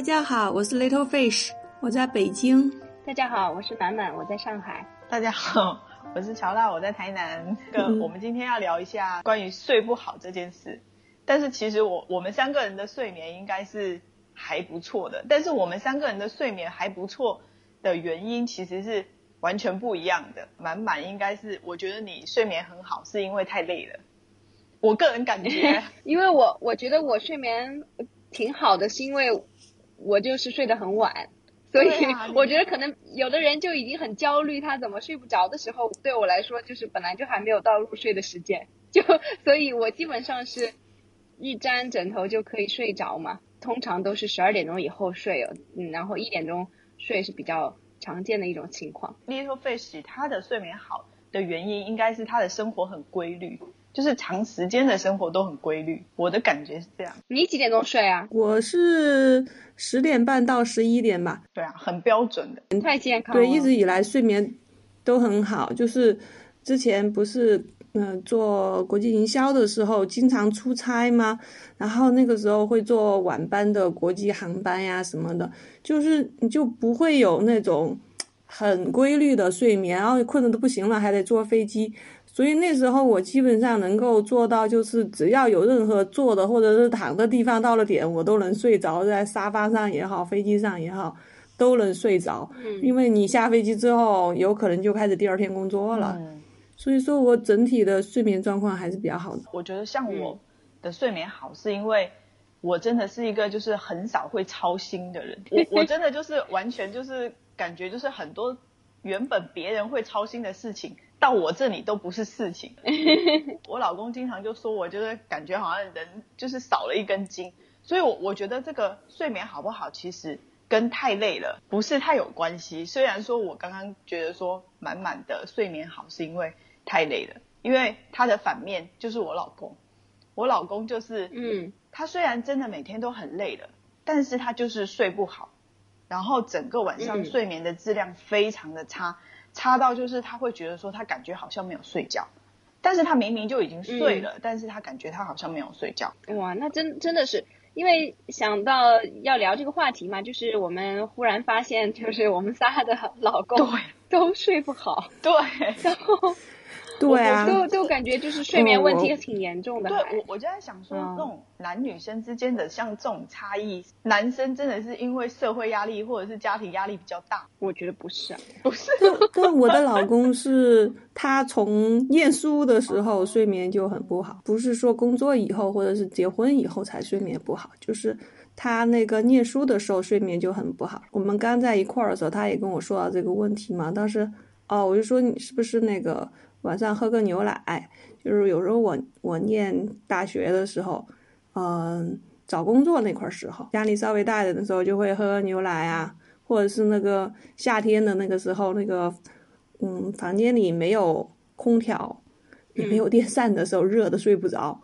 大家好，我是 Little Fish，我在北京。大家好，我是满满，我在上海。大家好，我是乔娜，我在台南。个我们今天要聊一下关于睡不好这件事。但是其实我我们三个人的睡眠应该是还不错的，但是我们三个人的睡眠还不错的原因其实是完全不一样的。满满应该是，我觉得你睡眠很好是因为太累了。我个人感觉，因为我我觉得我睡眠挺好的，是因为我就是睡得很晚，所以 我觉得可能有的人就已经很焦虑，他怎么睡不着的时候，对我来说就是本来就还没有到入睡的时间，就所以我基本上是一沾枕头就可以睡着嘛，通常都是十二点钟以后睡，嗯，然后一点钟睡是比较常见的一种情况。例如说费时他的睡眠好的原因，应该是他的生活很规律。就是长时间的生活都很规律，我的感觉是这样。你几点钟睡啊？我是十点半到十一点吧。对啊，很标准的，太健康。对，一直以来睡眠都很好。就是之前不是嗯做国际营销的时候，经常出差吗？然后那个时候会坐晚班的国际航班呀什么的，就是你就不会有那种很规律的睡眠，然后困得都不行了，还得坐飞机。所以那时候我基本上能够做到，就是只要有任何坐的或者是躺的地方，到了点我都能睡着，在沙发上也好，飞机上也好，都能睡着。嗯，因为你下飞机之后，有可能就开始第二天工作了。嗯，所以说我整体的睡眠状况还是比较好的。我觉得像我的睡眠好，是因为我真的是一个就是很少会操心的人。我我真的就是完全就是感觉就是很多原本别人会操心的事情。到我这里都不是事情，我老公经常就说我就是感觉好像人就是少了一根筋，所以我我觉得这个睡眠好不好，其实跟太累了不是太有关系。虽然说我刚刚觉得说满满的睡眠好是因为太累了，因为他的反面就是我老公，我老公就是嗯，他虽然真的每天都很累了，但是他就是睡不好，然后整个晚上睡眠的质量非常的差。差到就是他会觉得说他感觉好像没有睡觉，但是他明明就已经睡了，但是他感觉他好像没有睡觉。哇，那真真的是，因为想到要聊这个话题嘛，就是我们忽然发现，就是我们仨的老公对都睡不好，对，然后。对啊，就就感觉就是睡眠问题挺严重的。对，我我就在想说，这种男女生之间的像这种差异，男生真的是因为社会压力或者是家庭压力比较大？我觉得不是，啊，不是。对，我的老公是他从念书的时候睡眠就很不好，不是说工作以后或者是结婚以后才睡眠不好，就是他那个念书的时候睡眠就很不好。我们刚在一块儿的时候，他也跟我说到这个问题嘛，当时哦，我就说你是不是那个。晚上喝个牛奶，就是有时候我我念大学的时候，嗯，找工作那块儿时候，压力稍微大一点的时候，就会喝牛奶啊，或者是那个夏天的那个时候，那个嗯，房间里没有空调，也没有电扇的时候，热的睡不着，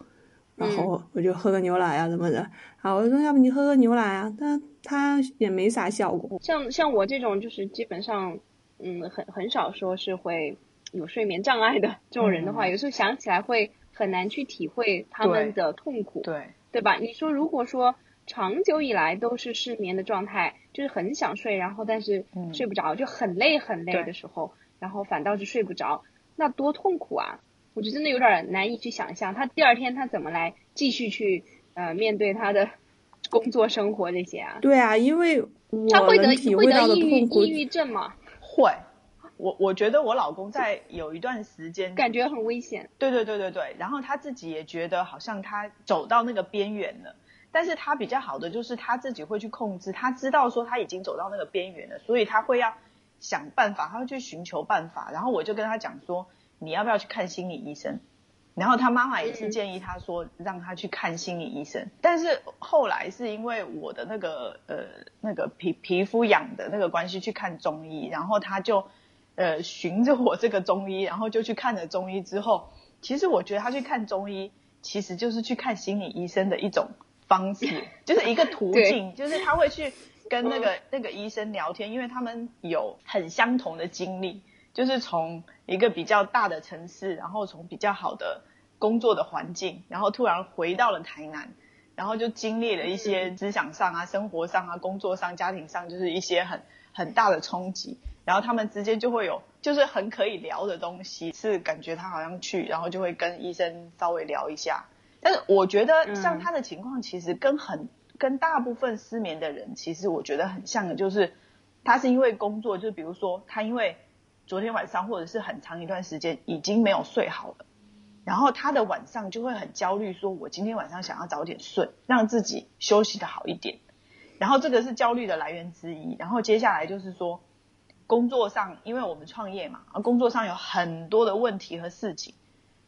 然后我就喝个牛奶啊什么的。好，我说要不你喝个牛奶啊，但它也没啥效果。像像我这种就是基本上，嗯，很很少说是会。有睡眠障碍的这种人的话，有时候想起来会很难去体会他们的痛苦，对对吧？你说如果说长久以来都是失眠的状态，就是很想睡，然后但是睡不着，就很累很累的时候，然后反倒是睡不着，那多痛苦啊！我就真的有点难以去想象，他第二天他怎么来继续去呃面对他的 工作生活这些啊？对啊，因为他会得会得抑郁抑郁症吗？会。我我觉得我老公在有一段时间感觉很危险，对对对对对，然后他自己也觉得好像他走到那个边缘了，但是他比较好的就是他自己会去控制，他知道说他已经走到那个边缘了，所以他会要想办法，他会去寻求办法，然后我就跟他讲说你要不要去看心理医生，然后他妈妈也是建议他说让他去看心理医生，但是后来是因为我的那个呃那个皮皮肤痒的那个关系去看中医，然后他就。呃，循着我这个中医，然后就去看了中医之后，其实我觉得他去看中医，其实就是去看心理医生的一种方式，就是一个途 径，就是他会去跟那个那个医生聊天，因为他们有很相同的经历，就是从一个比较大的城市，然后从比较好的工作的环境，然后突然回到了台南，然后就经历了一些思想上啊、生活上啊、工作上、家庭上，就是一些很很大的冲击。然后他们之间就会有，就是很可以聊的东西，是感觉他好像去，然后就会跟医生稍微聊一下。但是我觉得像他的情况，其实跟很跟大部分失眠的人，其实我觉得很像的，就是他是因为工作，就比如说他因为昨天晚上或者是很长一段时间已经没有睡好了，然后他的晚上就会很焦虑，说我今天晚上想要早点睡，让自己休息的好一点。然后这个是焦虑的来源之一。然后接下来就是说工作上，因为我们创业嘛，啊，工作上有很多的问题和事情，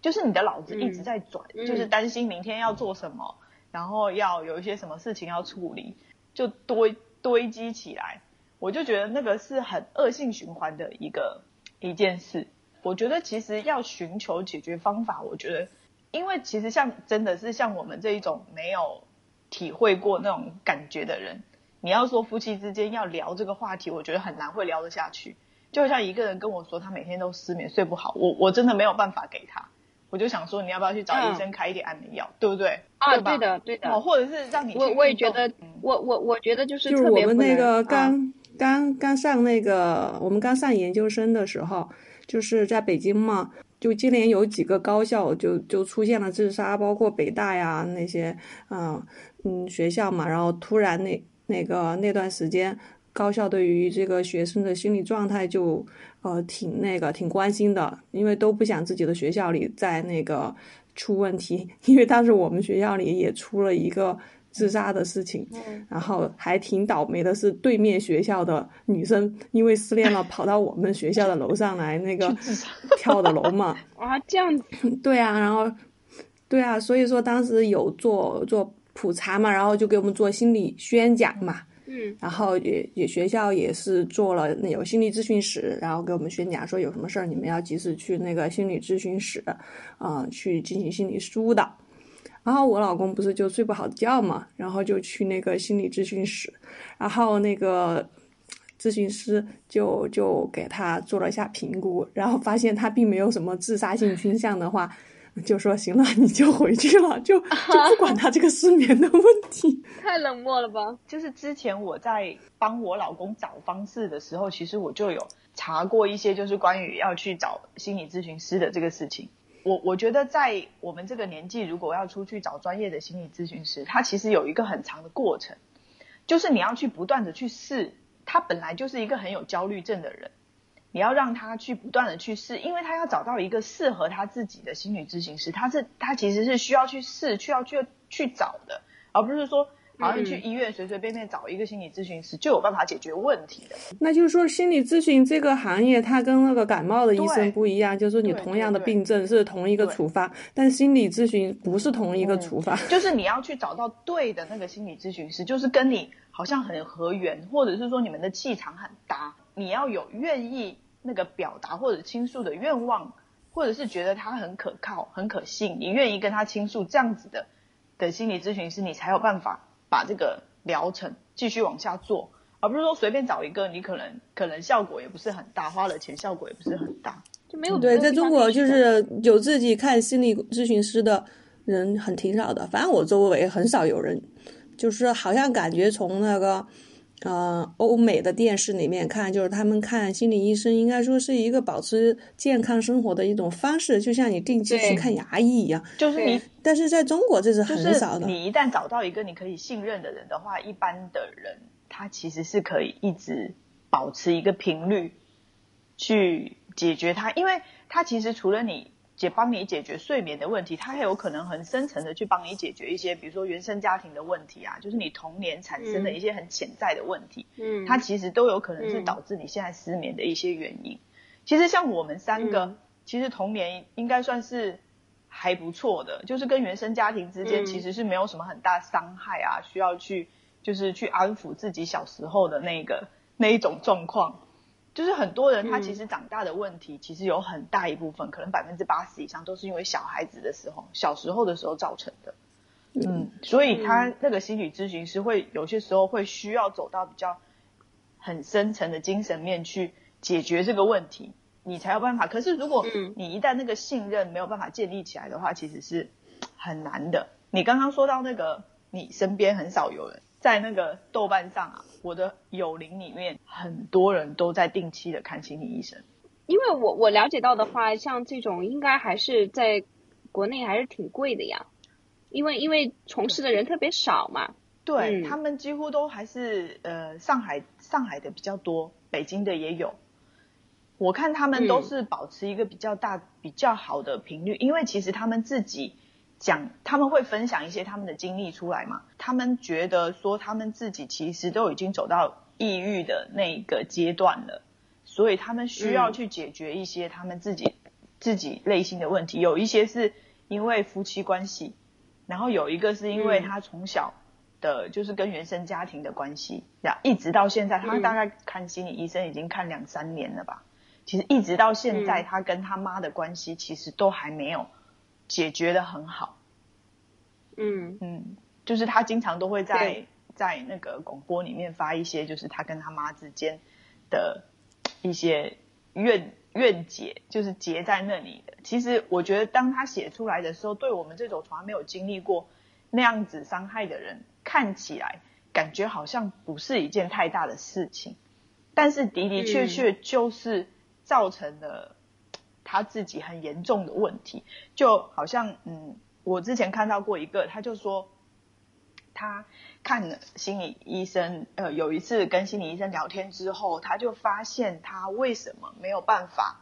就是你的脑子一直在转，就是担心明天要做什么。然后要有一些什么事情要处理，就堆堆积起来，我就觉得那个是很恶性循环的一个一件事。我觉得其实要寻求解决方法，我觉得，因为其实像真的是像我们这一种没有体会过那种感觉的人，你要说夫妻之间要聊这个话题，我觉得很难会聊得下去。就像一个人跟我说他每天都失眠睡不好，我我真的没有办法给他。我就想说，你要不要去找医生开一点安眠药，对不对？啊，对的，对的。哦，或者是让你我我也觉得，我我我觉得就是就是我们那个刚刚刚上那个，我们刚上研究生的时候，就是在北京嘛，就今年有几个高校就就出现了自杀，包括北大呀那些，嗯嗯学校嘛，然后突然那那个那段时间。高校对于这个学生的心理状态就呃挺那个挺关心的，因为都不想自己的学校里在那个出问题。因为当时我们学校里也出了一个自杀的事情，然后还挺倒霉的是对面学校的女生因为失恋了跑到我们学校的楼上来那个跳的楼嘛。啊，这样对啊，然后对啊，所以说当时有做做普查嘛，然后就给我们做心理宣讲嘛。嗯，然后也也学校也是做了那有心理咨询室，然后给我们宣讲说有什么事儿你们要及时去那个心理咨询室，啊，去进行心理疏导。然后我老公不是就睡不好觉嘛，然后就去那个心理咨询室，然后那个咨询师就就给他做了一下评估，然后发现他并没有什么自杀性倾向的话。就说行了，你就回去了，就就不管他这个失眠的问题。太冷漠了吧？就是之前我在帮我老公找方式的时候，其实我就有查过一些，就是关于要去找心理咨询师的这个事情。我我觉得在我们这个年纪，如果要出去找专业的心理咨询师，他其实有一个很长的过程，就是你要去不断的去试。他本来就是一个很有焦虑症的人。你要让他去不断的去试，因为他要找到一个适合他自己的心理咨询师，他是他其实是需要去试，需要去去找的，而不是说好像去医院随随便便找一个心理咨询师就有办法解决问题的。那就是说，心理咨询这个行业，它跟那个感冒的医生不一样，就是说你同样的病症是同一个处方，但心理咨询不是同一个处方，就是你要去找到对的那个心理咨询师，就是跟你好像很合缘，或者是说你们的气场很搭。你要有愿意那个表达或者倾诉的愿望，或者是觉得他很可靠、很可信，你愿意跟他倾诉这样子的的心理咨询师，你才有办法把这个疗程继续往下做，而不是说随便找一个，你可能可能效果也不是很大，花了钱效果也不是很大，就没有对，在中国就是有自己看心理咨询师的人很挺少的，反正我周围很少有人，就是好像感觉从那个。呃，欧美的电视里面看，就是他们看心理医生，应该说是一个保持健康生活的一种方式，就像你定期去看牙医一样。就是你，但是在中国这是很少的。你一旦找到一个你可以信任的人的话，一般的人他其实是可以一直保持一个频率去解决他，因为他其实除了你。解帮你解决睡眠的问题，它还有可能很深层的去帮你解决一些，比如说原生家庭的问题啊，就是你童年产生的一些很潜在的问题，嗯，它其实都有可能是导致你现在失眠的一些原因。其实像我们三个，其实童年应该算是还不错的，就是跟原生家庭之间其实是没有什么很大伤害啊，需要去就是去安抚自己小时候的那个那一种状况。就是很多人他其实长大的问题，其实有很大一部分，可能百分之八十以上都是因为小孩子的时候、小时候的时候造成的。嗯，所以他那个心理咨询师会有些时候会需要走到比较很深层的精神面去解决这个问题，你才有办法。可是如果你一旦那个信任没有办法建立起来的话，其实是很难的。你刚刚说到那个你身边很少有人在那个豆瓣上啊，我的友邻里面很多人都在定期的看心理医生。因为我我了解到的话，像这种应该还是在国内还是挺贵的呀，因为因为从事的人特别少嘛。对他们几乎都还是呃上海上海的比较多，北京的也有。我看他们都是保持一个比较大比较好的频率，因为其实他们自己讲他们会分享一些他们的经历出来嘛，他们觉得说他们自己其实都已经走到抑郁的那个阶段了。所以他们需要去解决一些他们自己自己内心的问题，有一些是因为夫妻关系，然后有一个是因为他从小的就是跟原生家庭的关系，呀，一直到现在，他大概看心理医生已经看两三年了吧。其实一直到现在，他跟他妈的关系其实都还没有解决的很好。嗯嗯，就是他经常都会在在那个广播里面发一些，就是他跟他妈之间的。一些怨怨结就是结在那里的。其实我觉得，当他写出来的时候，对我们这种从来没有经历过那样子伤害的人，看起来感觉好像不是一件太大的事情。但是的的确确就是造成了他自己很严重的问题。就好像，嗯，我之前看到过一个，他就说。他看了心理医生，呃，有一次跟心理医生聊天之后，他就发现他为什么没有办法，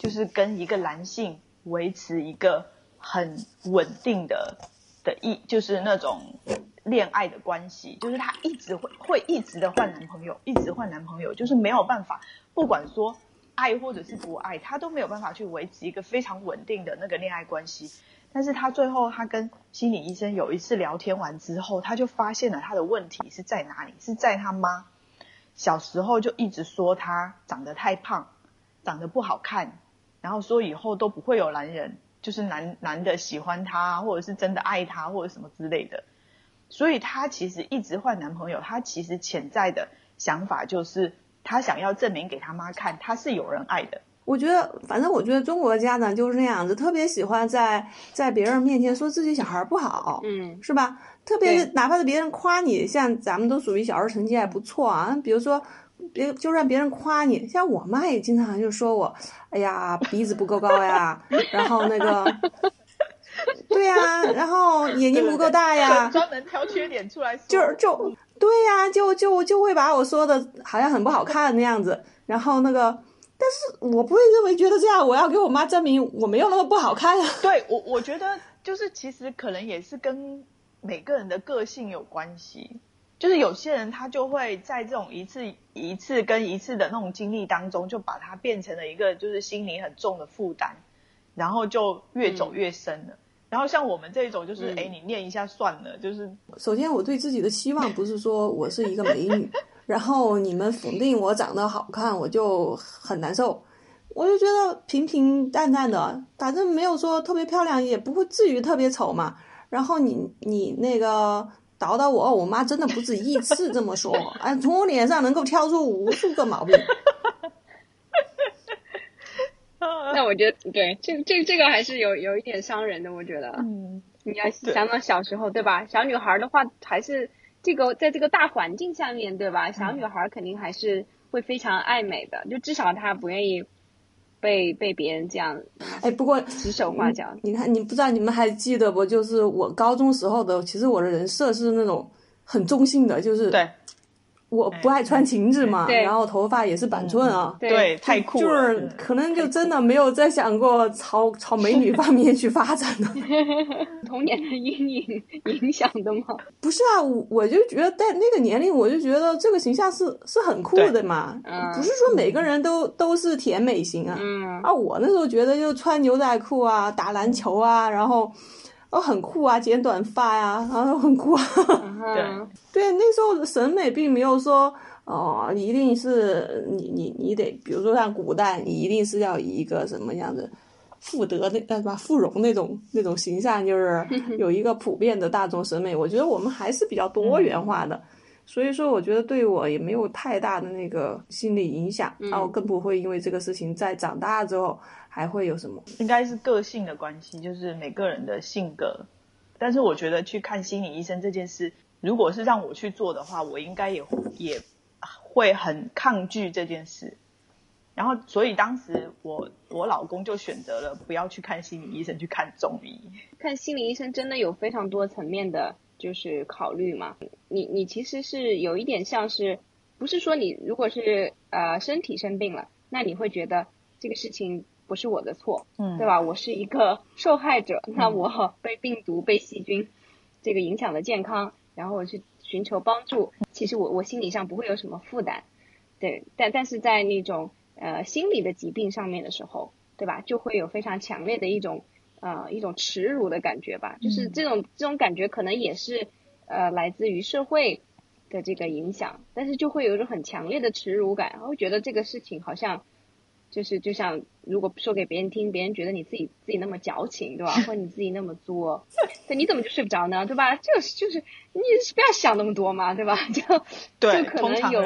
就是跟一个男性维持一个很稳定的的一，就是那种恋爱的关系，就是他一直会会一直的换男朋友，一直换男朋友，就是没有办法，不管说爱或者是不爱，他都没有办法去维持一个非常稳定的那个恋爱关系。但是他最后，他跟心理医生有一次聊天完之后，他就发现了他的问题是在哪里，是在他妈小时候就一直说他长得太胖，长得不好看，然后说以后都不会有男人，就是男男的喜欢他，或者是真的爱他，或者什么之类的。所以他其实一直换男朋友，他其实潜在的想法就是他想要证明给他妈看，他是有人爱的。我觉得，反正我觉得中国家长就是那样子，特别喜欢在在别人面前说自己小孩不好，嗯，是吧？特别是哪怕是别人夸你，像咱们都属于小时候成绩还不错啊。比如说，别就让别人夸你，像我妈也经常就说我，哎呀，鼻子不够高呀，然后那个，对呀，然后眼睛不够大呀，专门挑缺点出来，就是就对呀，就就就会把我说的好像很不好看那样子，然后那个。但是我不会认为觉得这样，我要给我妈证明我没有那么不好看啊。对我，我觉得就是其实可能也是跟每个人的个性有关系。就是有些人他就会在这种一次一次跟一次的那种经历当中，就把它变成了一个就是心理很重的负担，然后就越走越深了。然后像我们这种，就是哎，你念一下算了。就是首先我对自己的期望不是说我是一个美女。然后你们否定我长得好看，我就很难受。我就觉得平平淡淡的，反正没有说特别漂亮，也不会至于特别丑嘛。然后你你那个叨叨我，我妈真的不止一次这么说，哎，从我脸上能够挑出无数个毛病。那我觉得对，这这这个还是有有一点伤人的，我觉得。嗯。你要想想小时候，对吧？小女孩的话还是。这个在这个大环境下面对吧？小女孩肯定还是会非常爱美的，就至少她不愿意被被别人这样哎，不过指手画脚。你看，你不知道你们还记得不？就是我高中时候的，其实我的人设是那种很中性的，就是对。我不爱穿裙子嘛，然后头发也是板寸啊，对，太酷了。就是可能就真的没有再想过朝朝美女方面去发展的。童年的阴影影响的吗？不是啊，我我就觉得在那个年龄，我就觉得这个形象是是很酷的嘛。不是说每个人都都是甜美型啊。嗯。啊，我那时候觉得就穿牛仔裤啊，打篮球啊，然后。哦，很酷啊，剪短发呀，然后很酷啊。对对，那时候的审美并没有说，哦，一定是你你你得，比如说像古代，你一定是要以一个什么样子，富德那呃什么富荣那种那种形象，就是 有一个普遍的大众审美。我觉得我们还是比较多元化的，所以说我觉得对我也没有太大的那个心理影响，然后更不会因为这个事情在长大之后。还会有什么？应该是个性的关系，就是每个人的性格但是我觉得去看心理医生这件事，如果是让我去做的话，我应该也也会很抗拒这件事。然后，所以当时我我老公就选择了不要去看心理医生，去看中医。看心理医生真的有非常多层面的，就是考虑嘛。你你其实是有一点像是，不是说你如果是呃身体生病了，那你会觉得这个事情不是我的错，嗯，对吧？我是一个受害者，那我 被病毒、被细菌这个影响了健康，然后我去寻求帮助，其实我我心理上不会有什么负担，对。但但是在那种呃，心理的疾病上面的时候，对吧？就会有非常强烈的一种呃一种耻辱的感觉吧。就是这种这种感觉可能也是呃来自于社会的这个影响，但是就会有一种很强烈的耻辱感，会觉得这个事情好像就是就像如果说给别人听，别人觉得你自己自己那么矫情，对吧？或者你自己那么作，对，你怎么就睡不着呢？对吧？就是就是你不要想那么多嘛，对吧？就对，就可能有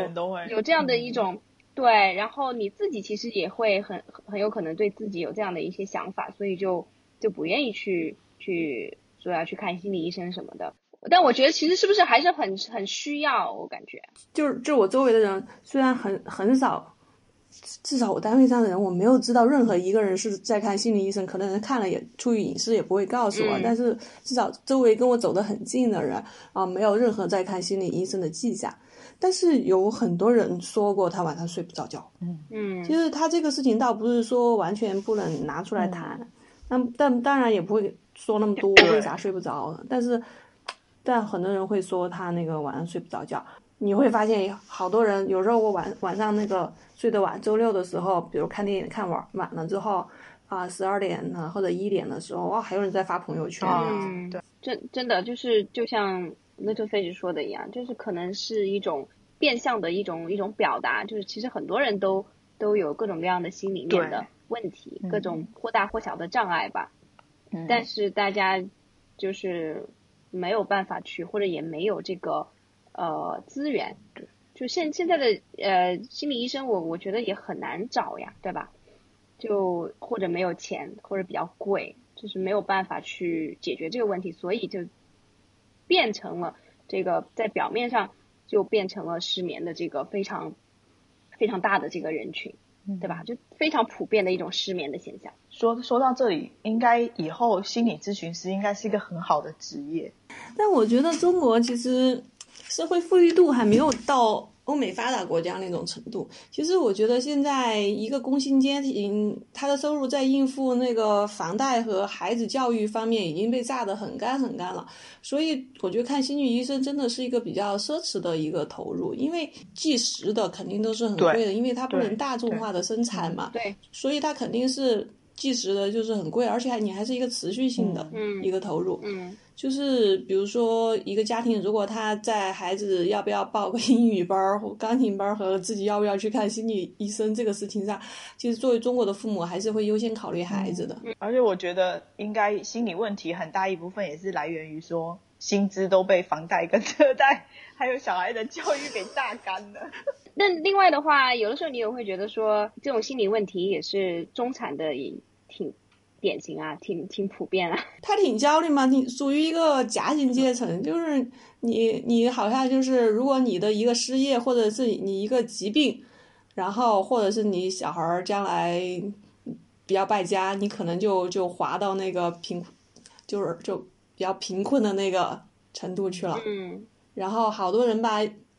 有这样的一嗯种。对，然后你自己其实也会很很有可能对自己有这样的一些想法，所以就就不愿意去去说要去看心理医生什么的。但我觉得其实是不是还是很很需要，我感觉就是就我周围的人虽然很很少，至少我单位上的人我没有知道任何一个人是在看心理医生，可能人看了也出于隐私也不会告诉我，嗯。但是至少周围跟我走得很近的人啊，没有任何在看心理医生的迹象。但是有很多人说过他晚上睡不着觉，嗯。嗯。其实他这个事情倒不是说完全不能拿出来谈，但但当然也不会说那么多 为啥睡不着，但是但很多人会说他那个晚上睡不着觉，你会发现好多人有时候我晚晚上那个睡得晚，周六的时候，比如看电影看晚晚了之后啊十二点呢或者一点的时候，哇还有人在发朋友圈，嗯，对，真真的就是就像 Little Fish 说的一样，就是可能是一种变相的一种一种表达，就是其实很多人都都有各种各样的心里面的问题，嗯各种或大或小的障碍吧。嗯但是大家就是没有办法去，或者也没有这个呃资源。就现现在的呃心理医生我，我觉得也很难找呀，对吧？就或者没有钱，或者比较贵，就是没有办法去解决这个问题，所以就变成了这个在表面上就变成了失眠的这个非常非常大的这个人群，对吧？就非常普遍的一种失眠的现象。说说到这里，应该以后心理咨询师应该是一个很好的职业。但我觉得中国其实社会富裕度还没有到欧美发达国家那种程度。其实我觉得现在一个工薪阶庭，他的收入在应付那个房贷和孩子教育方面已经被榨得很干很干了。所以我觉得看心理医生真的是一个比较奢侈的一个投入，因为计时的肯定都是很贵的，因为它不能大众化的生产嘛，对，所以它肯定是计时的，就是很贵，而且还你还是一个持续性的嗯一个投入。嗯就是比如说一个家庭，如果他在孩子要不要报个 英语班儿或钢琴班儿和自己要不要去看心理医生这个事情上，其实作为中国的父母还是会优先考虑孩子的。而且我觉得应该心理问题很大一部分也是来源于说薪资都被房贷跟车贷还有小孩的教育给榨干了。那另外的话，有的时候你也会觉得说，这种心理问题也是中产的也挺典型啊，挺挺普遍啊。他挺焦虑嘛，你属于一个夹心阶层，就是你你好像就是如果你的一个失业或者是你一个疾病，然后或者是你小孩儿将来比较败家，你可能就就滑到那个贫，就是就比较贫困的那个程度去了。嗯然后好多人吧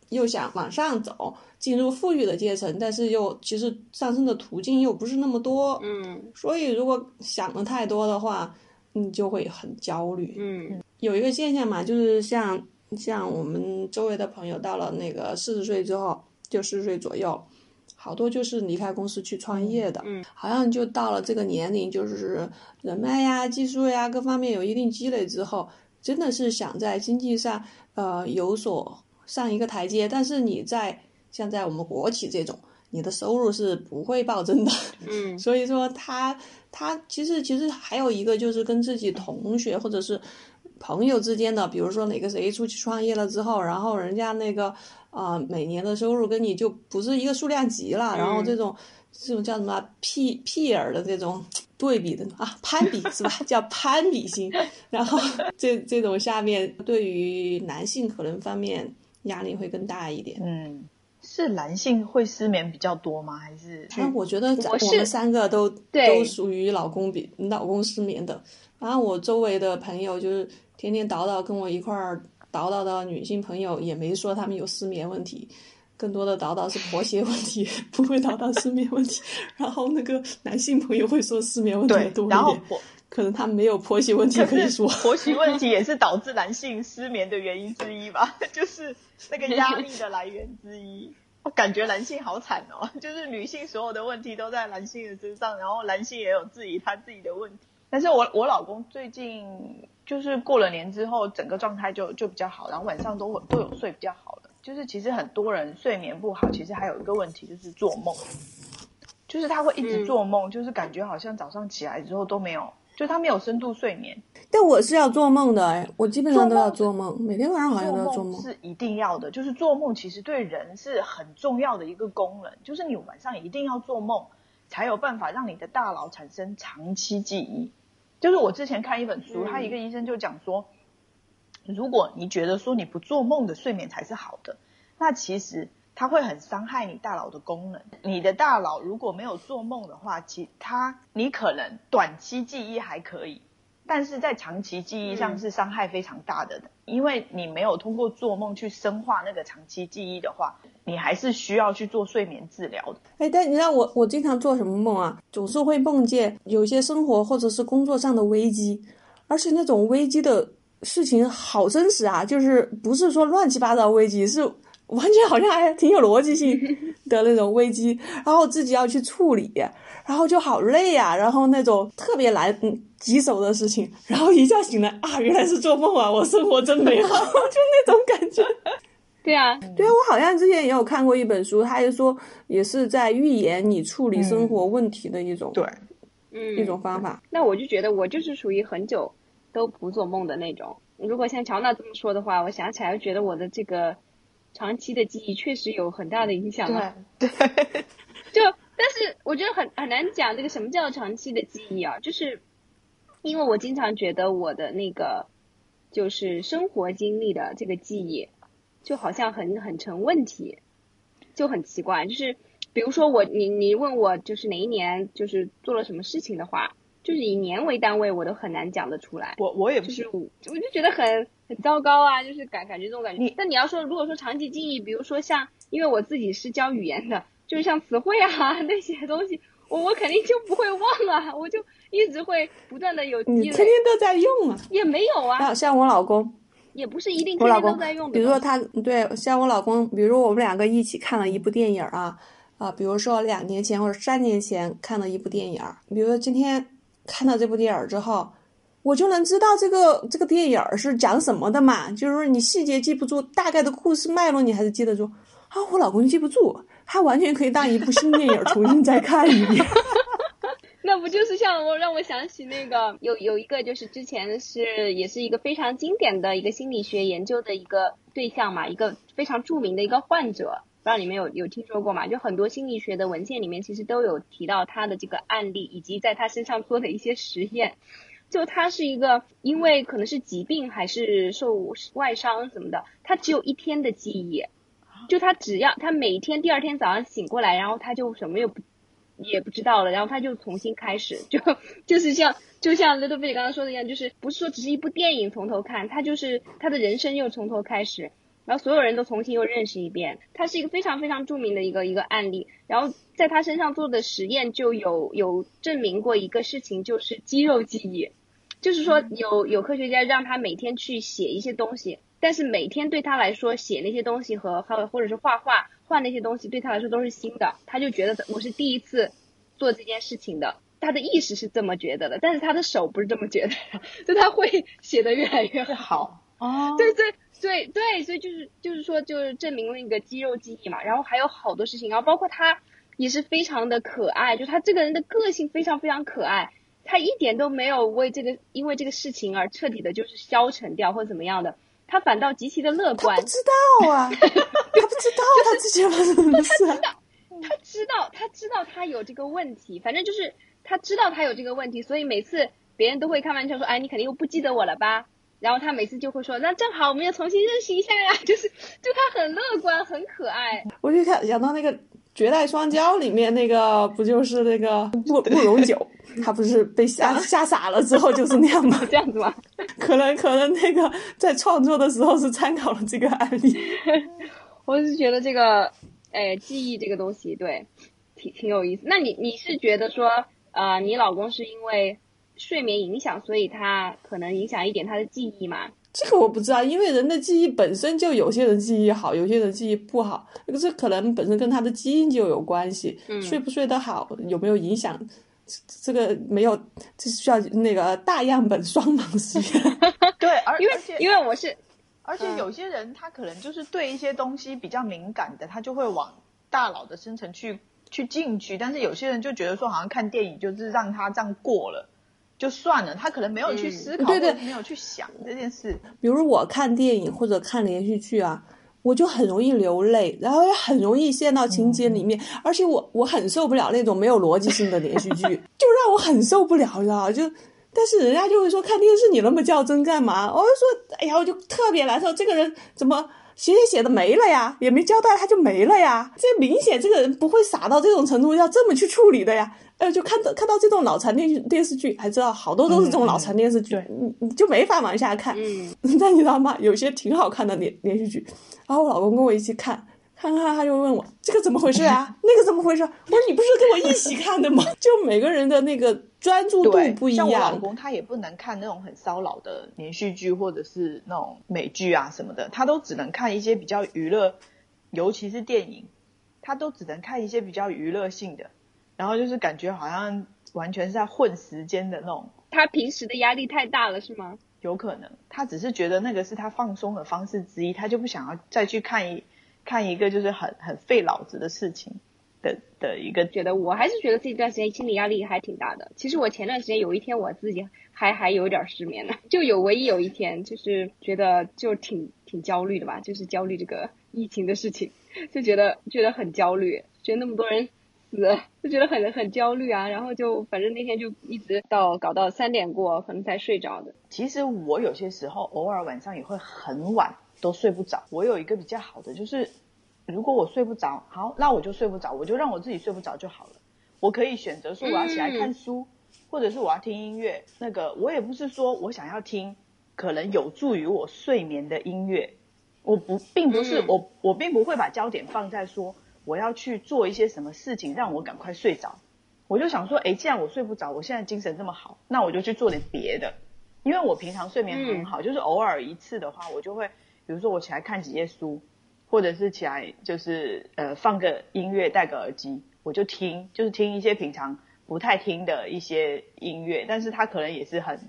又想往上走，进入富裕的阶层，但是又其实上升的途径又不是那么多。嗯所以如果想的太多的话，你就会很焦虑。嗯有一个现象嘛，就是像像我们周围的朋友到了那个四十岁之后，就四十岁左右，好多就是离开公司去创业的，嗯好像就到了这个年龄，就是人脉呀、技术呀各方面有一定积累之后，真的是想在经济上呃有所上一个台阶，但是你在像在我们国企这种，你的收入是不会暴增的。嗯所以说他他其实其实还有一个就是跟自己同学或者是朋友之间的，比如说哪个谁出去创业了之后，然后人家那个呃每年的收入跟你就不是一个数量级了，然后这种这种叫什么 P P 尔的这种对比的啊，攀比是吧？叫攀比心。然后这这种下面对于男性可能方面压力会更大一点。嗯，是男性会失眠比较多吗？还是？那，我觉得我们三个都都属于老公比老公失眠的。然后我周围的朋友就是天天叨叨跟我一块儿叨叨的女性朋友也没说他们有失眠问题。更多的叨叨是婆媳问题，不会叨叨失眠问题。然后那个男性朋友会说失眠问题多一点，可能他没有婆媳问题可以说。婆媳问 题也是导致男性失眠的原因之一吧，就是那个压力的来源之一。我感觉男性好惨哦，就是女性所有的问题都在男性的身上，然后男性也有自己他自己的问题。但是我我老公最近就是过了年之后，整个状态就就比较好，然后晚上都都有睡比较好了。就是其实很多人睡眠不好，其实还有一个问题就是做梦，就是他会一直做梦，就是感觉好像早上起来之后都没有，就他没有深度睡眠。但我是要做梦的哎，我基本上都要做梦，每天晚上好像都要做梦。是一定要的，就是做梦其实对人是很重要的一个功能，就是你晚上一定要做梦，才有办法让你的大脑产生长期记忆。就是我之前看一本书，他一个医生就讲说。如果你觉得说你不做梦的睡眠才是好的，那其实它会很伤害你大脑的功能。你的大脑如果没有做梦的话，其它你可能短期记忆还可以，但是在长期记忆上是伤害非常大的。因为你没有通过做梦去深化那个长期记忆的话，你还是需要去做睡眠治疗的。哎，但你知道我我经常做什么梦啊？总是会梦见有些生活或者是工作上的危机，而且那种危机的。事情好真实啊，就是不是说乱七八糟危机，是完全好像还挺有逻辑性的那种危机，然后自己要去处理，然后就好累呀，然后那种特别难棘手的事情，然后一觉醒来啊，原来是做梦啊，我生活真美好，就那种感觉。对啊，对啊，我好像之前也有看过一本书，他就说也是在预言你处理生活问题的一种对，嗯，一种方法。那我就觉得我就是属于很久。都不做梦的那种。如果像乔娜这么说的话，我想起来觉得我的这个长期的记忆确实有很大的影响啊。对，就但是我觉得很很难讲这个什么叫长期的记忆啊，就是因为我经常觉得我的那个就是生活经历的这个记忆就好像很很成问题，就很奇怪。就是比如说我你你问我就是哪一年就是做了什么事情的话。就是以年为单位，我都很难讲得出来。我我也不是，我就觉得很很糟糕啊，就是感感觉这种感觉。但你要说，如果说长期记忆，比如说像，因为我自己是教语言的，就是像词汇啊 那些东西，我我肯定就不会忘啊，我就一直会不断的有积累。天天都在用啊？也没有啊。像我老公，也不是一定天天都在用。比如说他对，像我老公，比如我们两个一起看了一部电影啊啊，比如说两年前或者三年前看了一部电影，比如说今天。看到这部电影之后，我就能知道这个这个电影是讲什么的嘛？就是说你细节记不住，大概的故事脉络你还是记得住啊。我老公记不住，他完全可以当一部新电影重新再看一遍。那不就是像我让我想起那个有有一个就是之前是也是一个非常经典的一个心理学研究的一个对象嘛，一个非常著名的一个患者。不知道你们有有听说过吗？就很多心理学的文献里面，其实都有提到他的这个案例，以及在他身上做的一些实验。就他是一个，因为可能是疾病还是受外伤什么的，他只有一天的记忆。就他只要他每天第二天早上醒过来，然后他就什么也不也不知道了，然后他就重新开始，就就是像就像 Little Bit 刚刚说的一样，就是不是说只是一部电影从头看，他就是他的人生又从头开始。然后所有人都重新又认识一遍，他是一个非常非常著名的一个一个案例。然后在他身上做的实验就有有证明过一个事情，就是肌肉记忆，就是说有有科学家让他每天去写一些东西，但是每天对他来说写那些东西和和或者是画画画那些东西对他来说都是新的，他就觉得我是第一次做这件事情的，他的意识是这么觉得的，但是他的手不是这么觉得，就他会写的越来越好。哦，对对。对对，所以就是就是说，就是证明了一个肌肉记忆嘛。然后还有好多事情，然后包括他也是非常的可爱，就他这个人的个性非常非常可爱，他一点都没有为这个因为这个事情而彻底的就是消沉掉或者怎么样的，他反倒极其的乐观。他不知道啊，他不知道他自己发生什么事。他知道，他知道他有这个问题，反正就是。他知道他有这个问题，所以每次别人都会开玩笑说，哎，你肯定又不记得我了吧？然后他每次就会说，那正好我们要重新认识一下呀，就是就他很乐观，很可爱。我就想想到那个《绝代双骄》里面那个，不就是那个慕慕容九，他不是被吓吓傻了之后就是那样吗？这样子吗？可能可能那个在创作的时候是参考了这个案例。我是觉得这个，哎，记忆这个东西，对，挺挺有意思。那你你是觉得说，呃，你老公是因为？睡眠影响，所以他可能影响一点他的记忆嘛？这个我不知道，因为人的记忆本身就有些人记忆好，有些人记忆不好，这可能本身跟他的基因就有关系。睡不睡得好，有没有影响？这个没有，这需要那个大样本双盲实验。对，而因为因为我是，而且有些人他可能就是对一些东西比较敏感的，他就会往大脑的深层去去进去。但是有些人就觉得说，好像看电影就是让他这样过了。就算了，他可能没有去思考，对对，没有去想这件事。比如我看电影或者看连续剧啊，我就很容易流泪，然后也很容易陷到情节里面，而且我我很受不了那种没有逻辑性的连续剧，就让我很受不了，知道就，但是人家就会说看电视你那么较真干嘛？我就说，哎呀，我就特别难受，这个人怎么写写写的没了呀？也没交代他就没了呀？这明显这个人不会傻到这种程度，要这么去处理的呀？呃，就看到看到这种脑残电电视剧，还知道好多都是这种脑残电视剧，你你就没法往下看。嗯，但你知道吗？有些挺好看的连连续剧，然后我老公跟我一起看，看看他就问我这个怎么回事啊？那个怎么回事？我说你不是跟我一起看的吗？就每个人的那个专注度不一样。像我老公他也不能看那种很烧脑的连续剧或者是那种美剧啊什么的，他都只能看一些比较娱乐，尤其是电影，他都只能看一些比较娱乐性的。然后就是感觉好像完全是在混时间的那种。他平时的压力太大了，是吗？有可能，他只是觉得那个是他放松的方式之一，他就不想要再去看一看一个就是很很费脑子的事情的的一个。觉得我还是觉得这段时间心理压力还挺大的。其实我前段时间有一天我自己还还有点失眠呢，就有唯一有一天就是觉得就挺挺焦虑的吧，就是焦虑这个疫情的事情，就觉得觉得很焦虑，觉得那么多人。死就觉得很很焦虑啊，然后就反正那天就一直到搞到三点过，可能才睡着的。其实我有些时候偶尔晚上也会很晚都睡不着。我有一个比较好的就是，如果我睡不着，好，那我就睡不着，我就让我自己睡不着就好了。我可以选择说我要起来看书，或者是我要听音乐。那个我也不是说我想要听可能有助于我睡眠的音乐，我不并不是我我并不会把焦点放在说。我要去做一些什么事情让我赶快睡着，我就想说，哎，既然我睡不着，我现在精神这么好，那我就去做点别的。因为我平常睡眠很好，就是偶尔一次的话，我就会，比如说我起来看几页书，或者是起来就是呃放个音乐，戴个耳机，我就听，就是听一些平常不太听的一些音乐，但是它可能也是很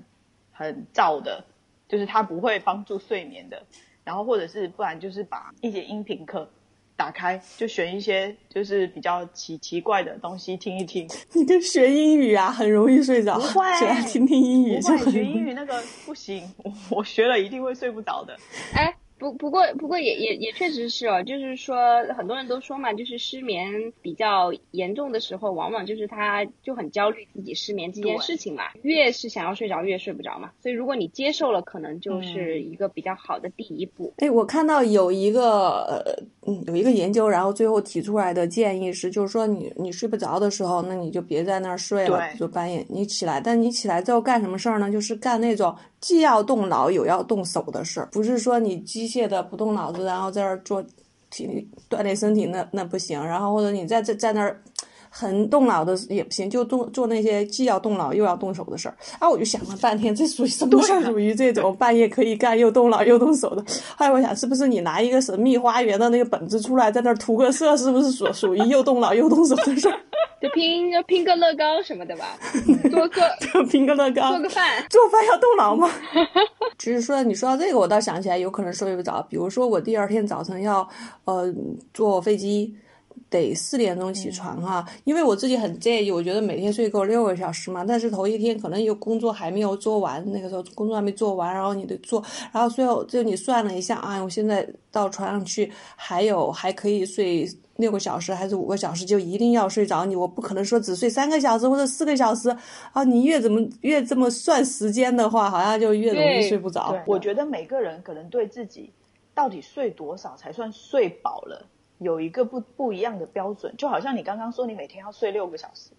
很燥的，就是它不会帮助睡眠的。然后或者是不然就是把一节音频课。打开就选一些就是比较奇奇怪的东西听一听。你跟学英语啊，很容易睡着。不会，听听英语。不会学英语那个不行，我我学了一定会睡不着的。哎。不不过不过也也也确实是哦，就是说很多人都说嘛，就是失眠比较严重的时候，往往就是他就很焦虑自己失眠这件事情嘛，越是想要睡着越睡不着嘛。所以如果你接受了，可能就是一个比较好的第一步。哎，我看到有一个呃嗯有一个研究，然后最后提出来的建议是，就是说你你睡不着的时候，那你就别在那儿睡了，就半夜你起来，但你起来之后干什么事儿呢？就是干那种。既要动脑又要动手的事儿，不是说你机械的不动脑子，然后在这儿做体锻炼身体，那那不行。然后或者你在这在那儿很动脑的也不行，就做做那些既要动脑又要动手的事儿。啊，我就想了半天，这属于什么事儿？属于这种 半夜可以干又动脑又动手的？后来我想，是不是你拿一个神秘花园的那个本子出来，在那儿涂个色，是不是属属于又动脑又动手的事儿？就拼就拼个乐高什么的吧，做个就拼个乐高，做个饭，做饭要动脑吗？只是说你说到这个，我倒想起来有可能睡不着。比如说我第二天早晨要呃坐飞机，得四点钟起床哈，因为我自己很介意，我觉得每天睡够六个小时嘛。但是头一天可能有工作还没有做完，那个时候工作还没做完，然后你得做，然后最后就你算了一下啊，我现在到床上去还有还可以睡。六个小时还是五个小时就一定要睡着，你我不可能说只睡三个小时或者四个小时啊！你越怎么越这么算时间的话，好像就越容易睡不着。我觉得每个人可能对自己到底睡多少才算睡饱了，有一个不不一样的标准。就好像你刚刚说，你每天要睡六个小时，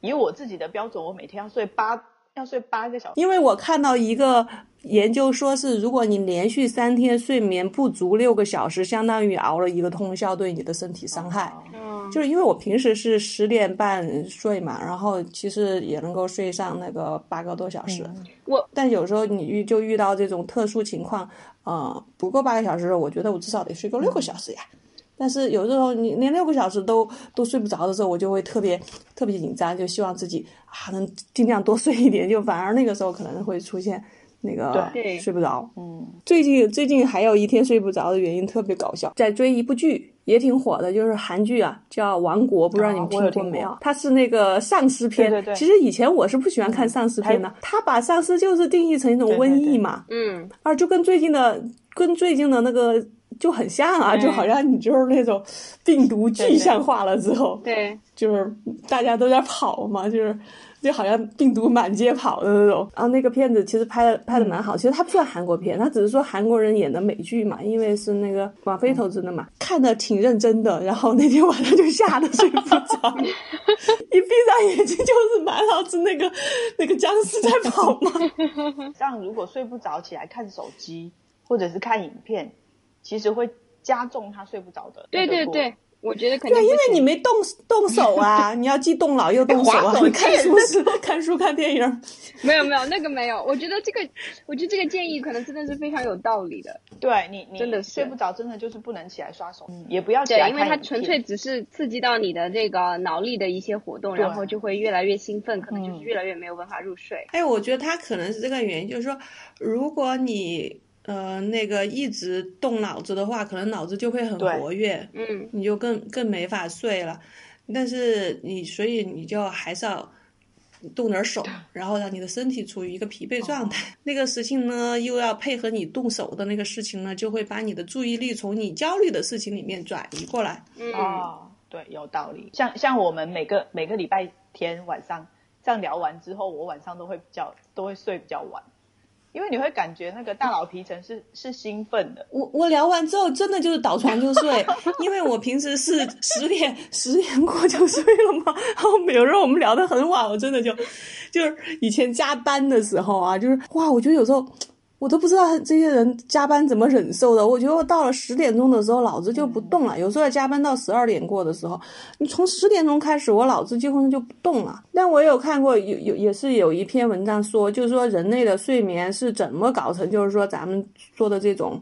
以我自己的标准，我每天要睡八。要睡八个小时，因为我看到一个研究说是，如果你连续三天睡眠不足六个小时，相当于熬了一个通宵，对你的身体伤害。嗯，就是因为我平时是十点半睡嘛，然后其实也能够睡上那个八个多小时。我，但有时候你遇就遇到这种特殊情况，呃，不够八个小时，我觉得我至少得睡够六个小时呀。但是有时候你连六个小时都都睡不着的时候，我就会特别特别紧张，就希望自己啊能尽量多睡一点，就反而那个时候可能会出现那个睡不着。嗯，最近最近还有一天睡不着的原因特别搞笑，在追一部剧也挺火的，就是韩剧啊，叫《王国》，不知道你们听过没有？它是那个丧尸片。对对对。其实以前我是不喜欢看丧尸片的，他把丧尸就是定义成一种瘟疫嘛。嗯。啊，就跟最近的跟最近的那个。就很像啊，就好像你就是那种病毒具象化了之后，对，就是大家都在跑嘛，就是就好像病毒满街跑的那种。然后那个片子其实拍的拍的蛮好，其实它不算韩国片，它只是说韩国人演的美剧嘛，因为是那个网飞投资的嘛，看的挺认真的。然后那天晚上就吓得睡不着，一闭上眼睛就是满脑子那个那个僵尸在跑嘛。像如果睡不着起来看手机或者是看影片。其实会加重他睡不着的。对对对，我觉得肯定。因为你没动动手啊，你要既动脑又动手啊。看书是看书看电影。没有没有那个没有，我觉得这个，我觉得这个建议可能真的是非常有道理的。对你你真的睡不着，真的就是不能起来刷手，也不要起来因为它纯粹只是刺激到你的这个脑力的一些活动，然后就会越来越兴奋，可能就是越来越没有办法入睡。哎，我觉得他可能是这个原因，就是说，如果你。呃，那个一直动脑子的话，可能脑子就会很活跃，嗯，你就更更没法睡了。但是你，所以你就还是要动点手，然后让你的身体处于一个疲惫状态。那个事情呢，又要配合你动手的那个事情呢，就会把你的注意力从你焦虑的事情里面转移过来。哦，对，有道理。像像我们每个每个礼拜天晚上这样聊完之后，我晚上都会比较都会睡比较晚。因为你会感觉那个大脑皮层是是兴奋的。我我聊完之后，真的就是倒床就睡，因为我平时是 十点十点过就睡了嘛。然后有时候我们聊得很晚，我真的就就是以前加班的时候啊，就是哇，我觉得有时候。我都不知道这些人加班怎么忍受的。我觉得我到了十点钟的时候，脑子就不动了。有时候要加班到十二点过的时候，你从十点钟开始，我脑子几乎就不动了。但我有看过，有有也是有一篇文章说，就是说人类的睡眠是怎么搞成，就是说咱们说的这种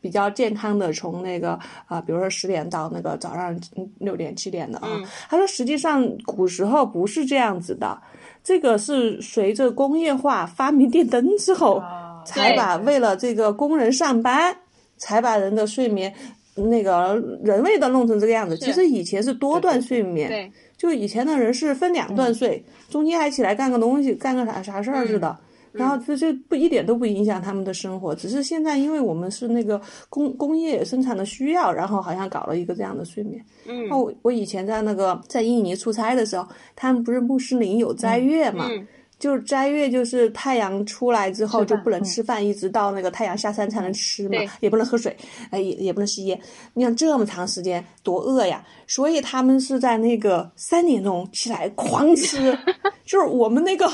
比较健康的，从那个啊，比如说十点到那个早上六点七点的啊。他说，实际上古时候不是这样子的，这个是随着工业化发明电灯之后。才把为了这个工人上班，才把人的睡眠那个人为的弄成这个样子。其实以前是多段睡眠，就以前的人是分两段睡，中间还起来干个东西，干个啥啥事儿似的。然后这这不一点都不影响他们的生活，只是现在因为我们是那个工工业生产的需要，然后好像搞了一个这样的睡眠。嗯，我我以前在那个在印尼出差的时候，他们不是穆斯林有斋月嘛？就是斋月，就是太阳出来之后就不能吃饭，一直到那个太阳下山才能吃嘛，也不能喝水，哎，也也不能吸烟。你想这么长时间多饿呀？所以他们是在那个三点钟起来狂吃。就是我们那个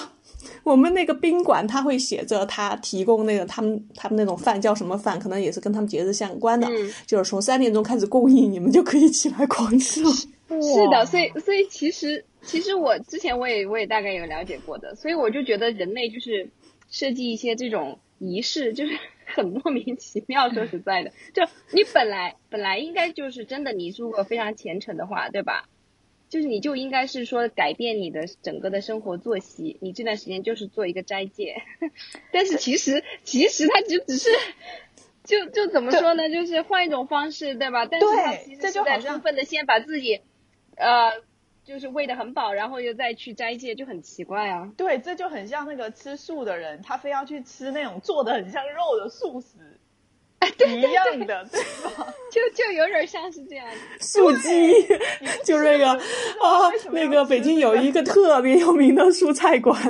我们那个宾馆，他会写着他提供那个他们他们那种饭叫什么饭，可能也是跟他们节日相关的，就是从三点钟开始供应，你们就可以起来狂吃了。是的，所以所以其实。其实我之前我也我也大概有了解过的，所以我就觉得人类就是设计一些这种仪式，就是 很莫名其妙。说实在的，就你本来本来应该就是真的，你如果非常虔诚的话，对吧？就是你就应该是说改变你的整个的生活作息，你这段时间就是做一个斋戒。但是其实其实它就只是就就怎么说呢？就是换一种方式，对吧？但是它其实是在充分的先把自己呃。就是喂的很饱，然后又再去斋戒，就很奇怪啊。对，这就很像那个吃素的人，他非要去吃那种做的很像肉的素食，一样的，对吧？就就有点像是这样。素鸡，就那个啊，那个北京有一 个特别有名的蔬菜馆，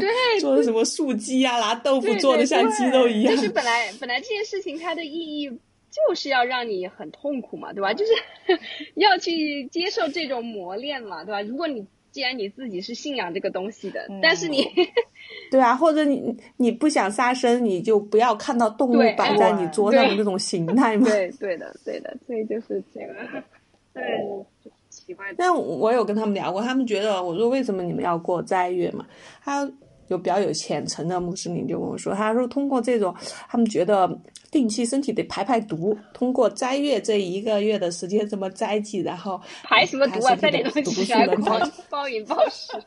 做的什么素鸡啊，拿豆腐做的像鸡肉一样。就是本来本来这件事情它的意义就是要让你很痛苦嘛，对吧？就是 要去接受这种磨练嘛，对吧？如果你既然你自己是信仰这个东西的，但是你。对啊，或者你你不想杀生，你就不要看到动物摆在你桌上的那种形态嘛。对对的，对的，所以就是这个，对，奇怪。但我有跟他们聊过，他们觉得我说为什么你们要过斋月嘛？他有比较有虔诚的穆斯林就跟我说，他说通过这种，他们觉得定期身体得排排毒，通过斋月这一个月的时间这么斋祭，然后排什么毒啊？三点钟起来暴暴饮暴食。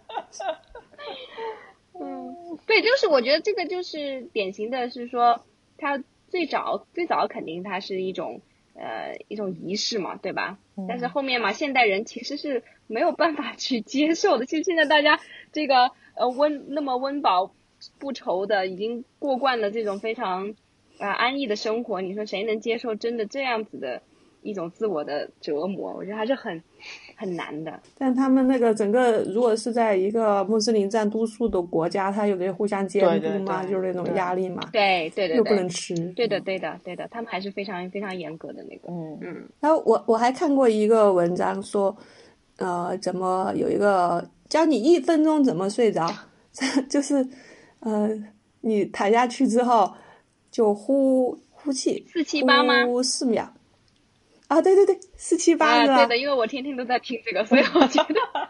嗯，对，就是我觉得这个就是典型的是说，它最早最早肯定它是一种呃一种仪式嘛，对吧？但是后面嘛，现代人其实是没有办法去接受的。其实现在大家这个呃温那么温饱不愁的，已经过惯了这种非常啊安逸的生活，你说谁能接受真的这样子的一种自我的折磨？我觉得还是很。很难的，但他们那个整个，如果是在一个穆斯林占多数的国家，他有得互相监督嘛，就是那种压力嘛。对对对，又不能吃。对的对的对的，他们还是非常非常严格的那个。嗯嗯。然后我我还看过一个文章说，呃，怎么有一个教你一分钟怎么睡着，就是呃，你躺下去之后就呼呼气，四七八吗？呼四秒。啊，对对对，四七八啊，对的，因为我天天都在听这个，所以 我觉得，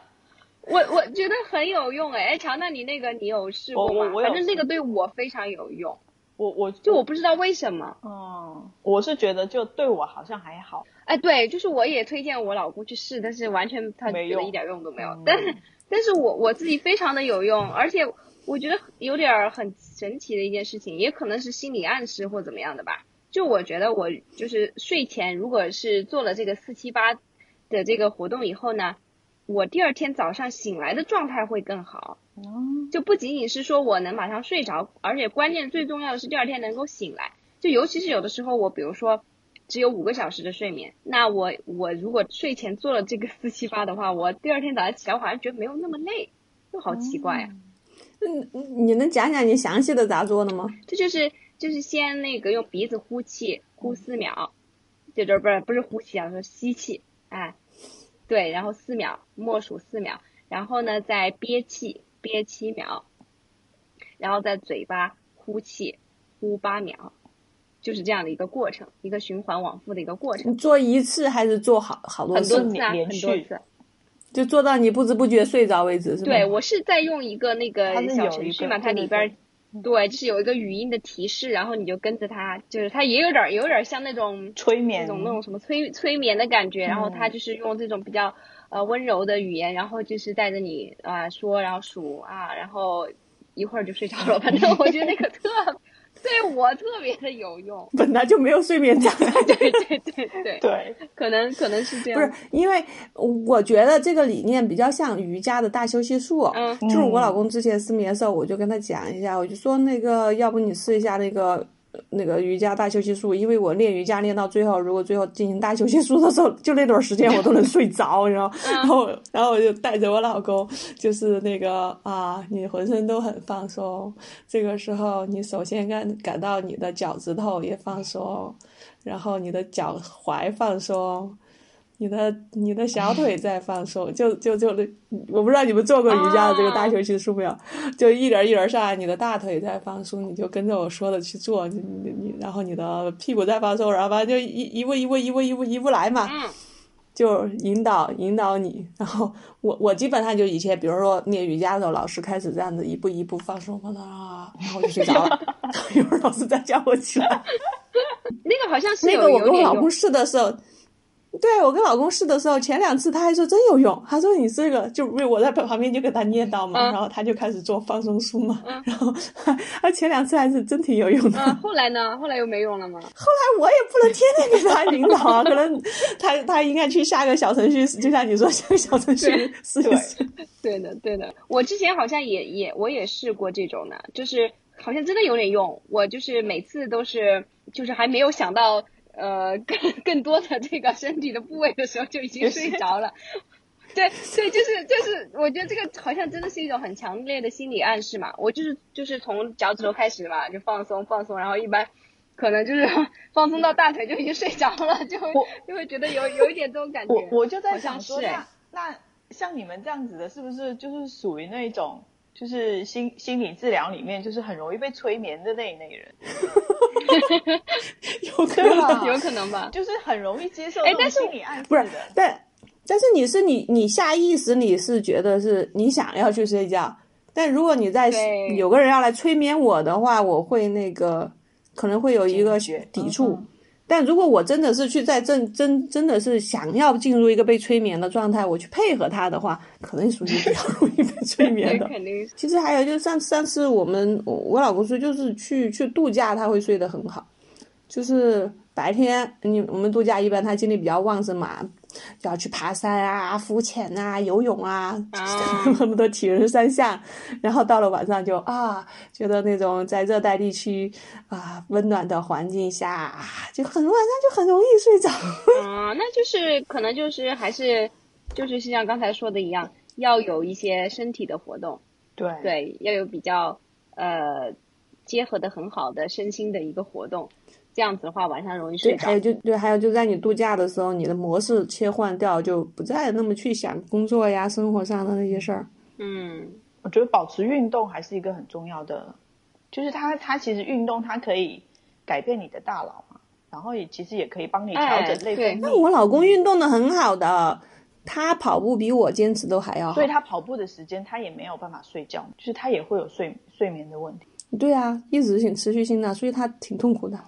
我我觉得很有用哎，哎，乔，那你那个你有试过吗？反正那个对我非常有用，我我就我不知道为什么，哦，我是觉得就对我好像还好，哎，对，就是我也推荐我老公去试，但是完全他觉得一点用都没有，但是但是我我自己非常的有用，而且我觉得有点很神奇的一件事情，也可能是心理暗示或怎么样的吧。就我觉得我就是睡前，如果是做了这个四七八的这个活动以后呢，我第二天早上醒来的状态会更好。哦，就不仅仅是说我能马上睡着，而且关键最重要的是第二天能够醒来。就尤其是有的时候我比如说只有五个小时的睡眠，那我我如果睡前做了这个四七八的话，我第二天早上起来好像觉得没有那么累，就好奇怪呀。嗯，你能讲讲你详细的咋做的吗？这就是。就是先那个用鼻子呼气，呼四秒，就这不是不是呼气啊，说吸气，哎，对，然后四秒，默数四秒，然后呢再憋气，憋七秒，然后在嘴巴呼气，呼八秒，就是这样的一个过程，一个循环往复的一个过程。你做一次还是做好好多次？很多次啊，很多次。就做到你不知不觉睡着为止，是吧？对，我是在用一个那个小程序嘛，它里边。对，就是有一个语音的提示，然后你就跟着他，就是他也有点有点像那种催眠那种那种什么催催眠的感觉，然后他就是用这种比较呃温柔的语言，然后就是带着你啊说，然后数啊，然后一会儿就睡着了。反正我觉得那个特。对我特别的有用，本来就没有睡眠障碍。对对对对对，可能可能是这样。不是，因为我觉得这个理念比较像瑜伽的大休息术。嗯，就是我老公之前失眠的时候，我就跟他讲一下，我就说那个，要不你试一下那个。那个瑜伽大休息术，因为我练瑜伽练到最后，如果最后进行大休息术的时候，就那段时间我都能睡着，然后，然后，然后我就带着我老公，就是那个啊，你浑身都很放松，这个时候你首先感感到你的脚趾头也放松，然后你的脚踝放松。你的你的小腿在放松，就就就那，我不知道你们做过瑜伽的这个大休息术没有？就一点一点上来，你的大腿在放松，你就跟着我说的去做，你你你，然后你的屁股在放松，然后反正就一一步一步一步一步一步来嘛，就引导引导你。然后我我基本上就以前，比如说练瑜伽的时候，老师开始这样子一步一步放松放松啊，然后我就睡着了，一会儿老师再叫我起来。那个好像是那个我跟我老公试的时候。对我跟老公试的时候，前两次他还说真有用，他说你这个就为我在旁边就给他念叨嘛，然后他就开始做放松术嘛，然后 他前两次还是真挺有用的。后来呢？后来又没用了吗？后来我也不能天天给他引导啊，可能他他应该去下个小程序，就像你说下个小程序试一试。对的，对的。我之前好像也也我也试过这种的，就是好像真的有点用。我就是每次都是就是还没有想到。呃更更多的这个身体的部位的时候就已经睡着了。对对，就是就是，我觉得这个好像真的是一种很强烈的心理暗示嘛。我就是就是从脚趾头开始嘛，就放松放松，然后一般可能就是 放松到大腿就已经睡着了，就会就会觉得有有一点这种感觉。我我就在想说，那那像你们这样子的，是不是就是属于那种就是心心理治疗里面就是很容易被催眠的那一类人？有可能，有可能吧，就是很容易接受这种心理暗示的，但。但是你是你，你下意识你是觉得是你想要去睡觉，但如果你在有个人要来催眠我的话，我会那个可能会有一个抵触。但如果我真的是去在正真真的是想要进入一个被催眠的状态，我去配合他的话，可能属于比较容易被催眠的。其实还有就是上上次我们我老公说就是去去度假，他会睡得很好，就是白天你我们度假一般他精力比较旺盛嘛。就要去爬山啊、浮潜啊、游泳啊，那么多体人三项，然后到了晚上就啊，觉得那种在热带地区啊温暖的环境下，就很晚上就很容易睡着。啊，那就是可能就是还是就是像刚才说的一样，要有一些身体的活动，对对，要有比较呃结合的很好的身心的一个活动。这样子的话，晚上容易睡着。还有就对，还有就在你度假的时候，你的模式切换掉，就不再那么去想工作呀、生活上的那些事儿。嗯，我觉得保持运动还是一个很重要的，就是它它其实运动它可以改变你的大脑嘛，然后也其实也可以帮你调整内分泌。那我老公运动的很好的，他跑步比我坚持都还要好。所以他跑步的时间他也没有办法睡觉，就是他也会有睡睡眠的问题。对啊，一直性持续性的，所以他挺痛苦的。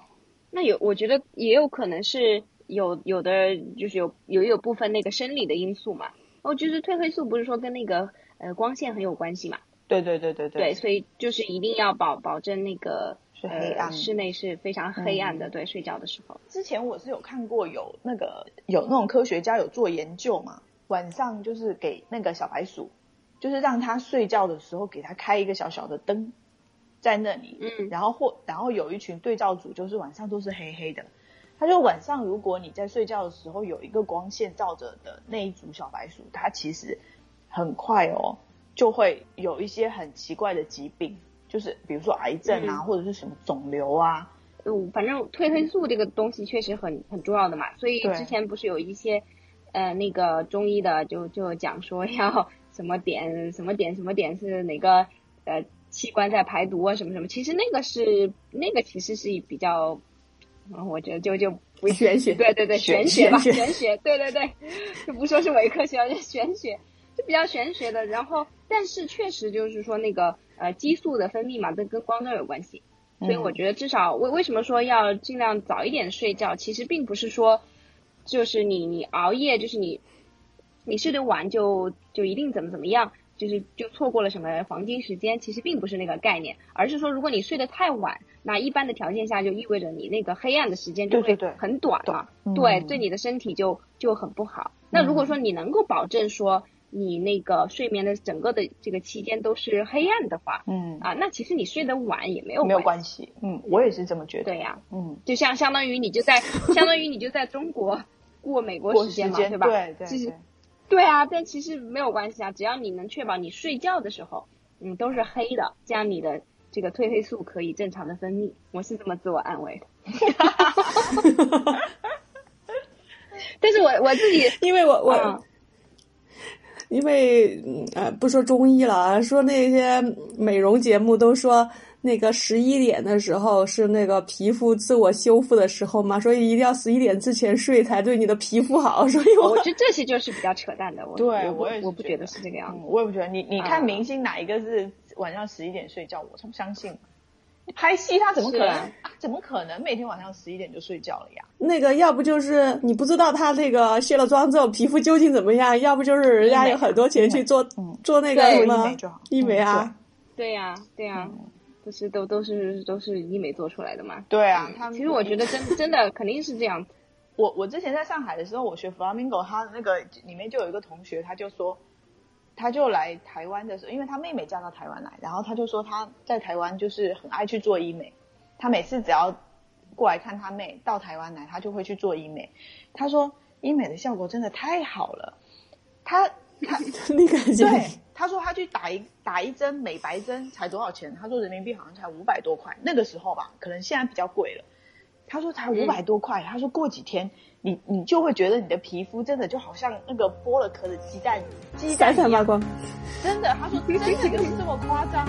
那有，我觉得也有可能是有有的，就是有有有部分那个生理的因素嘛。哦，就是褪黑素不是说跟那个呃光线很有关系嘛？对对对对对。对，所以就是一定要保保证那个是黑暗，室内是非常黑暗的。对，睡觉的时候。之前我是有看过有那个有那种科学家有做研究嘛，晚上就是给那个小白鼠，就是让它睡觉的时候给它开一个小小的灯。在那里，嗯，然后或然后有一群对照组，就是晚上都是黑黑的。他就晚上，如果你在睡觉的时候有一个光线照着的那一组小白鼠，它其实很快哦，就会有一些很奇怪的疾病，就是比如说癌症啊，或者是什么肿瘤啊。嗯，反正褪黑素这个东西确实很很重要的嘛，所以之前不是有一些呃那个中医的就就讲说要什么点什么点什么点是哪个呃。器官在排毒啊，什么什么，其实那个是那个其实是比较，我觉得就就不玄学，对对对，玄学吧，玄学，对对对，就不说是伪科学，就玄学，就比较玄学的。然后，但是确实就是说那个呃激素的分泌嘛，跟跟光照有关系，所以我觉得至少为为什么说要尽量早一点睡觉，其实并不是说就是你你熬夜就是你你睡得晚就就一定怎么怎么样。就是就错过了什么黄金时间，其实并不是那个概念，而是说如果你睡得太晚，那一般的条件下就意味着你那个黑暗的时间就会很短了，对，对你的身体就就很不好。那如果说你能够保证说你那个睡眠的整个的这个期间都是黑暗的话，嗯啊，那其实你睡得晚也没有没有关系，嗯，我也是这么觉得。对呀，嗯，就像相当于你就在相当于你就在中国过美国时间嘛，对吧？对对。其实。对啊，但其实没有关系啊，只要你能确保你睡觉的时候，嗯，都是黑的，这样你的这个褪黑素可以正常的分泌。我是这么自我安慰的。但是我我自己，因为我我，因为呃，不说中医了，说那些美容节目都说。那个十一点的时候是那个皮肤自我修复的时候嘛，所以一定要十一点之前睡才对你的皮肤好。所以我觉得这些就是比较扯淡的。我对我也我不觉得是这个样子。我也不觉得。你你看明星哪一个是晚上十一点睡觉？我才不相信。拍戏他怎么可能？怎么可能每天晚上十一点就睡觉了呀？那个要不就是你不知道他那个卸了妆之后皮肤究竟怎么样，要不就是人家有很多钱去做做那个什么医美啊？对呀，对呀。不是都都是都是医美做出来的嘛？对啊，他其实我觉得真真的肯定是这样。我我之前在上海的时候，我学 flamingo，他那个里面就有一个同学，他就说，他就来台湾的时候，因为他妹妹嫁到台湾来，然后他就说他在台湾就是很爱去做医美，他每次只要过来看他妹，到台湾来，他就会去做医美。他说医美的效果真的太好了，他他你感觉？对，他说他去打一打一针美白针才多少钱？他说人民币好像才五百多块，那个时候吧，可能现在比较贵了。他说才五百多块，他说过几天你你就会觉得你的皮肤真的就好像那个剥了壳的鸡蛋，鸡蛋闪闪发光。真的，他说 真的就是这么夸张。